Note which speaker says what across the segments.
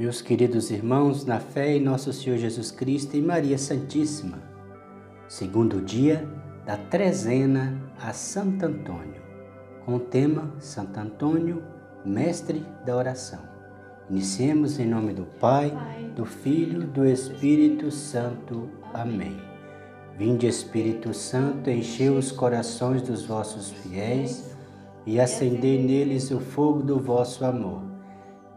Speaker 1: Meus queridos irmãos, na fé em nosso Senhor Jesus Cristo e Maria Santíssima, segundo dia da trezena a Santo Antônio, com o tema Santo Antônio, Mestre da Oração. Iniciemos em nome do Pai, do Filho, do Espírito Santo. Amém. Vinde, Espírito Santo, enchei os corações dos vossos fiéis e acendei neles o fogo do vosso amor.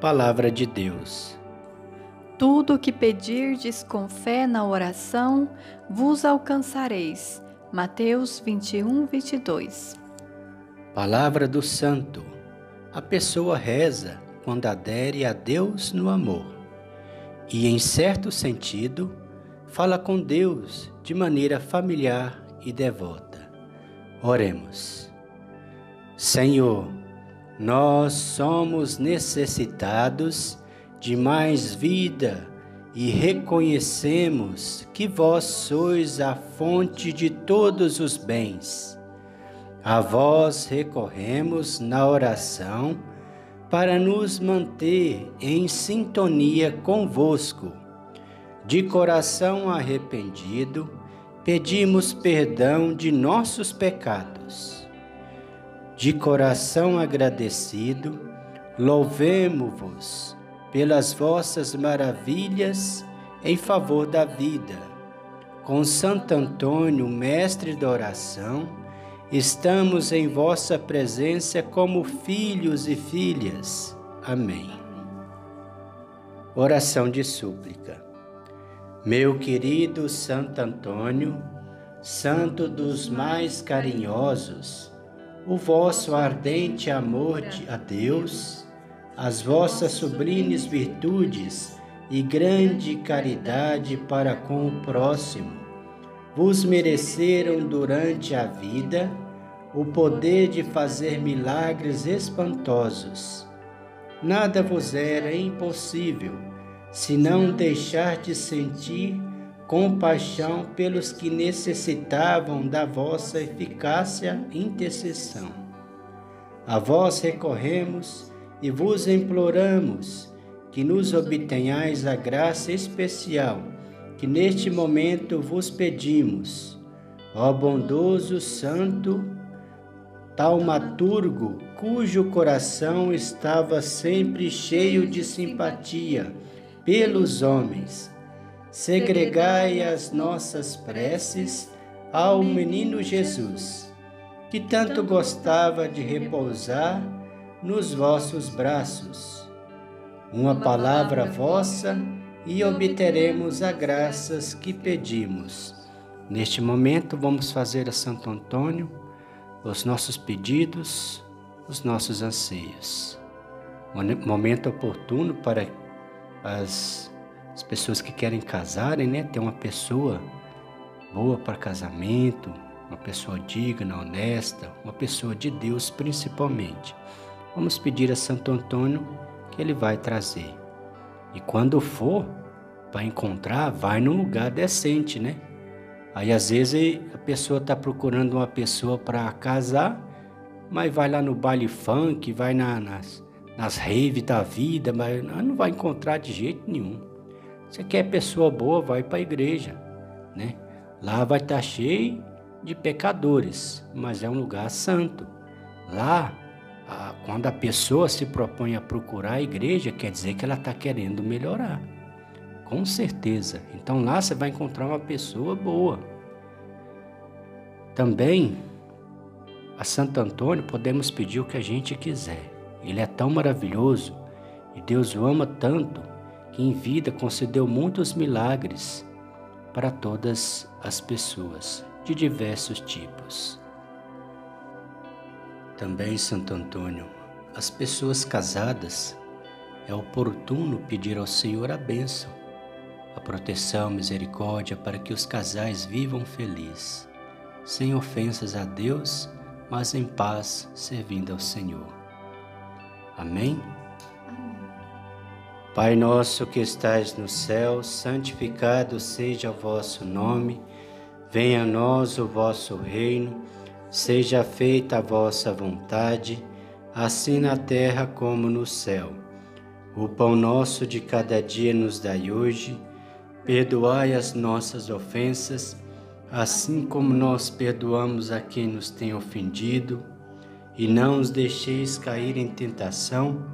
Speaker 1: Palavra de Deus.
Speaker 2: Tudo o que pedirdes com fé na oração, vos alcançareis. Mateus 21, 22.
Speaker 1: Palavra do Santo. A pessoa reza quando adere a Deus no amor e, em certo sentido, fala com Deus de maneira familiar e devota. Oremos. Senhor, nós somos necessitados de mais vida e reconhecemos que vós sois a fonte de todos os bens. A vós recorremos na oração para nos manter em sintonia convosco. De coração arrependido, pedimos perdão de nossos pecados de coração agradecido, louvemo-vos pelas vossas maravilhas em favor da vida. Com Santo Antônio, mestre da oração, estamos em vossa presença como filhos e filhas. Amém. Oração de súplica. Meu querido Santo Antônio, santo dos mais carinhosos, o vosso ardente amor a Deus, as vossas sublimes virtudes e grande caridade para com o próximo, vos mereceram durante a vida o poder de fazer milagres espantosos. Nada vos era impossível, se não deixar de sentir compaixão pelos que necessitavam da vossa eficácia intercessão. A vós recorremos e vos imploramos que nos obtenhais a graça especial que neste momento vos pedimos. Ó bondoso Santo Taumaturgo, cujo coração estava sempre cheio de simpatia pelos homens, segregai as nossas preces ao menino Jesus, que tanto gostava de repousar nos vossos braços. Uma palavra vossa e obteremos as graças que pedimos. Neste momento, vamos fazer a Santo Antônio os nossos pedidos, os nossos anseios. Momento oportuno para as as pessoas que querem casarem, né? Ter uma pessoa boa para casamento, uma pessoa digna, honesta, uma pessoa de Deus principalmente. Vamos pedir a Santo Antônio que ele vai trazer. E quando for para encontrar, vai num lugar decente, né? Aí às vezes a pessoa está procurando uma pessoa para casar, mas vai lá no baile funk, vai na, nas, nas raves da vida, mas não vai encontrar de jeito nenhum. Você quer pessoa boa, vai para a igreja, né? Lá vai estar tá cheio de pecadores, mas é um lugar santo. Lá, a, quando a pessoa se propõe a procurar a igreja, quer dizer que ela está querendo melhorar. Com certeza. Então lá você vai encontrar uma pessoa boa. Também, a Santo Antônio podemos pedir o que a gente quiser. Ele é tão maravilhoso e Deus o ama tanto que em vida concedeu muitos milagres para todas as pessoas de diversos tipos. Também Santo Antônio, as pessoas casadas é oportuno pedir ao Senhor a bênção, a proteção, misericórdia para que os casais vivam felizes, sem ofensas a Deus, mas em paz, servindo ao Senhor. Amém? Pai nosso que estais no céu, santificado seja o vosso nome, venha a nós o vosso reino, seja feita a vossa vontade, assim na terra como no céu. O pão nosso de cada dia nos dai hoje, perdoai as nossas ofensas, assim como nós perdoamos a quem nos tem ofendido, e não os deixeis cair em tentação,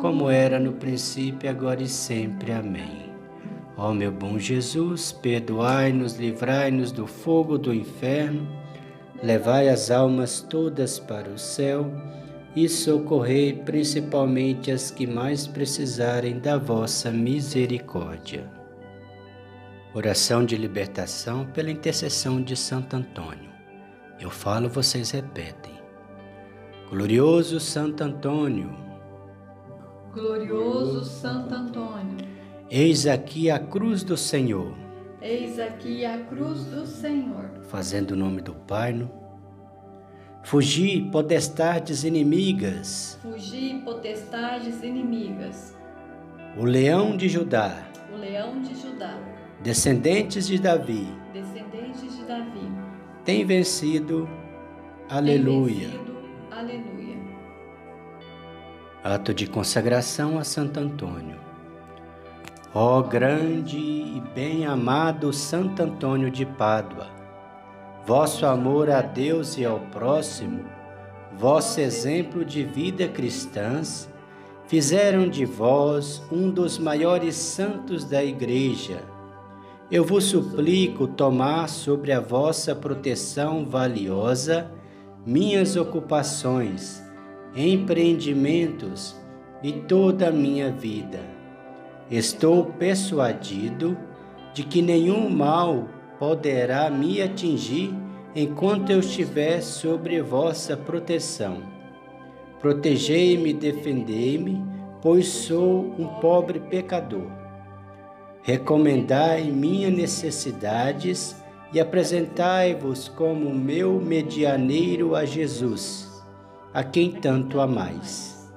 Speaker 1: como era no princípio, agora e sempre. Amém. Ó meu bom Jesus, perdoai-nos, livrai-nos do fogo do inferno, levai as almas todas para o céu e socorrei principalmente as que mais precisarem da vossa misericórdia. Oração de libertação pela intercessão de Santo Antônio. Eu falo, vocês repetem. Glorioso Santo Antônio.
Speaker 2: Glorioso Santo Antônio.
Speaker 1: Eis aqui a cruz do Senhor.
Speaker 2: Eis aqui a cruz do Senhor.
Speaker 1: Fazendo o nome do Pai, no Fugi, potestades inimigas.
Speaker 2: Fugi, potestades inimigas.
Speaker 1: O leão de Judá.
Speaker 2: O leão de Judá.
Speaker 1: Descendentes de Davi.
Speaker 2: Descendentes de Davi.
Speaker 1: Tem vencido. Aleluia.
Speaker 2: Tem vencido. Aleluia.
Speaker 1: Ato de consagração a Santo Antônio. Ó grande e bem-amado Santo Antônio de Pádua vosso amor a Deus e ao próximo, vosso exemplo de vida cristãs, fizeram de vós um dos maiores santos da Igreja. Eu vos suplico tomar sobre a vossa proteção valiosa minhas ocupações, empreendimentos e toda a minha vida. Estou persuadido de que nenhum mal poderá me atingir enquanto eu estiver sobre vossa proteção. Protegei-me defendei-me, pois sou um pobre pecador. Recomendai minhas necessidades e apresentai-vos como meu medianeiro a Jesus, a quem tanto amais.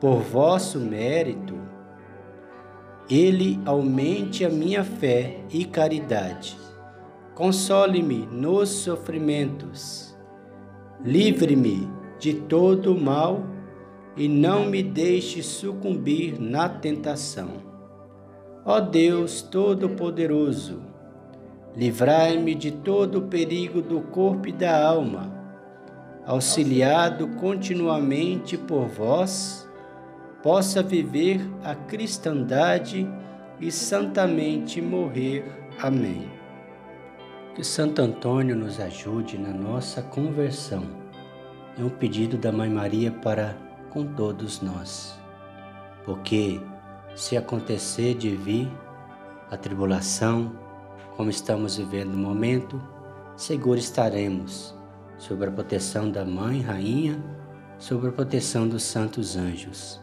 Speaker 1: Por vosso mérito, ele aumente a minha fé e caridade console-me nos sofrimentos, livre-me de todo o mal e não me deixe sucumbir na tentação. Ó Deus Todo-Poderoso, livrai-me de todo o perigo do corpo e da alma, auxiliado continuamente por vós, possa viver a cristandade e santamente morrer. Amém. Que Santo Antônio nos ajude na nossa conversão. É um pedido da Mãe Maria para com todos nós. Porque se acontecer de vir a tribulação, como estamos vivendo no momento, seguro estaremos sob a proteção da Mãe Rainha, sob a proteção dos santos anjos.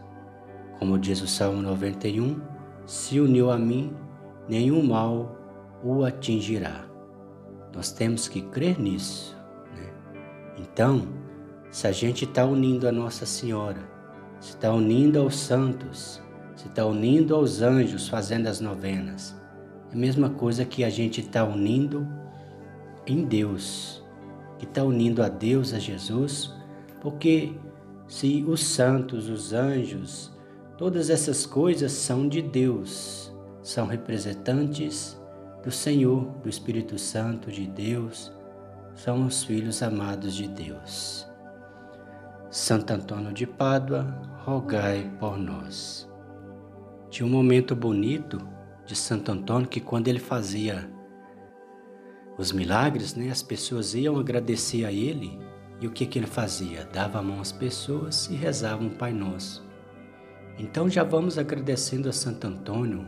Speaker 1: Como diz o Salmo 91, se uniu a mim, nenhum mal o atingirá. Nós temos que crer nisso. Né? Então, se a gente está unindo a Nossa Senhora, se está unindo aos santos, se está unindo aos anjos fazendo as novenas, é a mesma coisa que a gente está unindo em Deus, que está unindo a Deus, a Jesus, porque se os santos, os anjos, todas essas coisas são de Deus, são representantes do Senhor, do Espírito Santo de Deus, são os filhos amados de Deus. Santo Antônio de Pádua, rogai por nós. Tinha um momento bonito de Santo Antônio que quando ele fazia os milagres, né, as pessoas iam agradecer a ele e o que, que ele fazia? Dava a mão às pessoas e rezava um Pai Nosso. Então já vamos agradecendo a Santo Antônio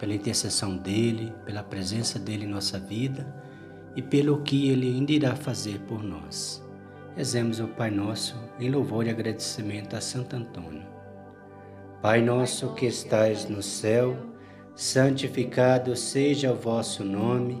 Speaker 1: pela intercessão dele, pela presença dele em nossa vida e pelo que ele ainda irá fazer por nós. Rezemos o Pai Nosso em louvor e agradecimento a Santo Antônio. Pai nosso que estais no céu, santificado seja o vosso nome,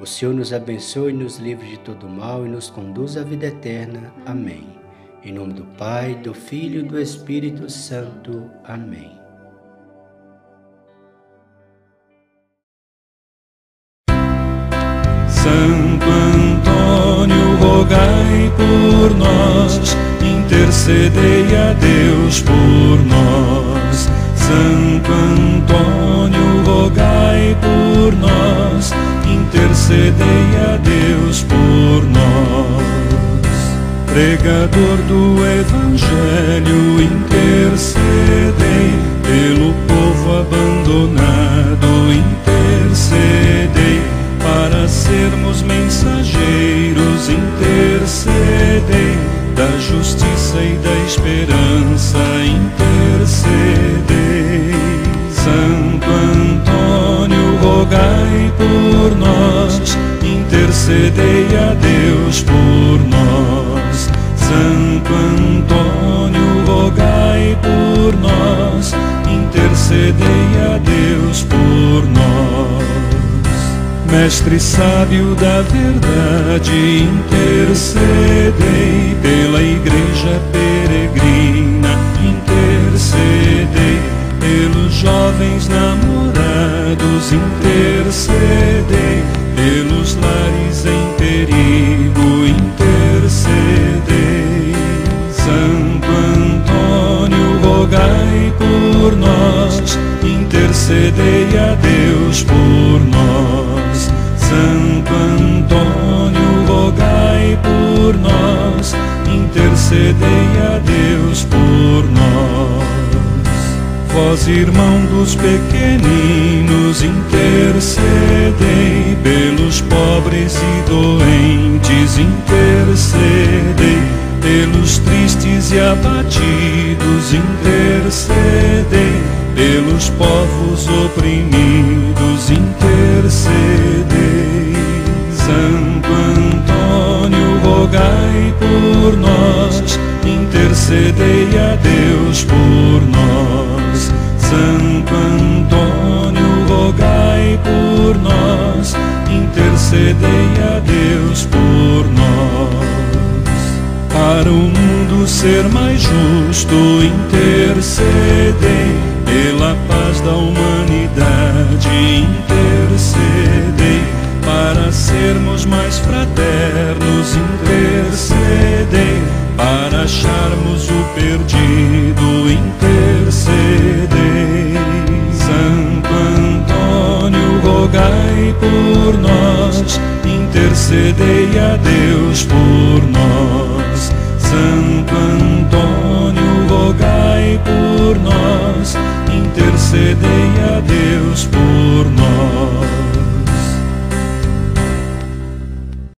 Speaker 1: O Senhor nos abençoe, nos livre de todo mal e nos conduz à vida eterna. Amém. Em nome do Pai, do Filho e do Espírito Santo. Amém.
Speaker 3: Santo Antônio, rogai por nós, intercedei a Deus por nós. Santo Antônio, rogai por nós, intercedei a Deus por nós. Pregador do Evangelho, Mestre sábio da verdade, intercedei pela igreja peregrina, intercedei pelos jovens namorados, intercedei Irmão dos pequeninos, intercedei pelos pobres e doentes, intercedei intercedei a Deus por nós. Para o mundo ser mais justo, intercedei pela paz da humanidade, intercedei para sermos mais fraternos, intercedei para acharmos o perdido, intercedei. por nós, intercedei a Deus por nós. Santo Antônio, rogai por nós, intercedei a Deus.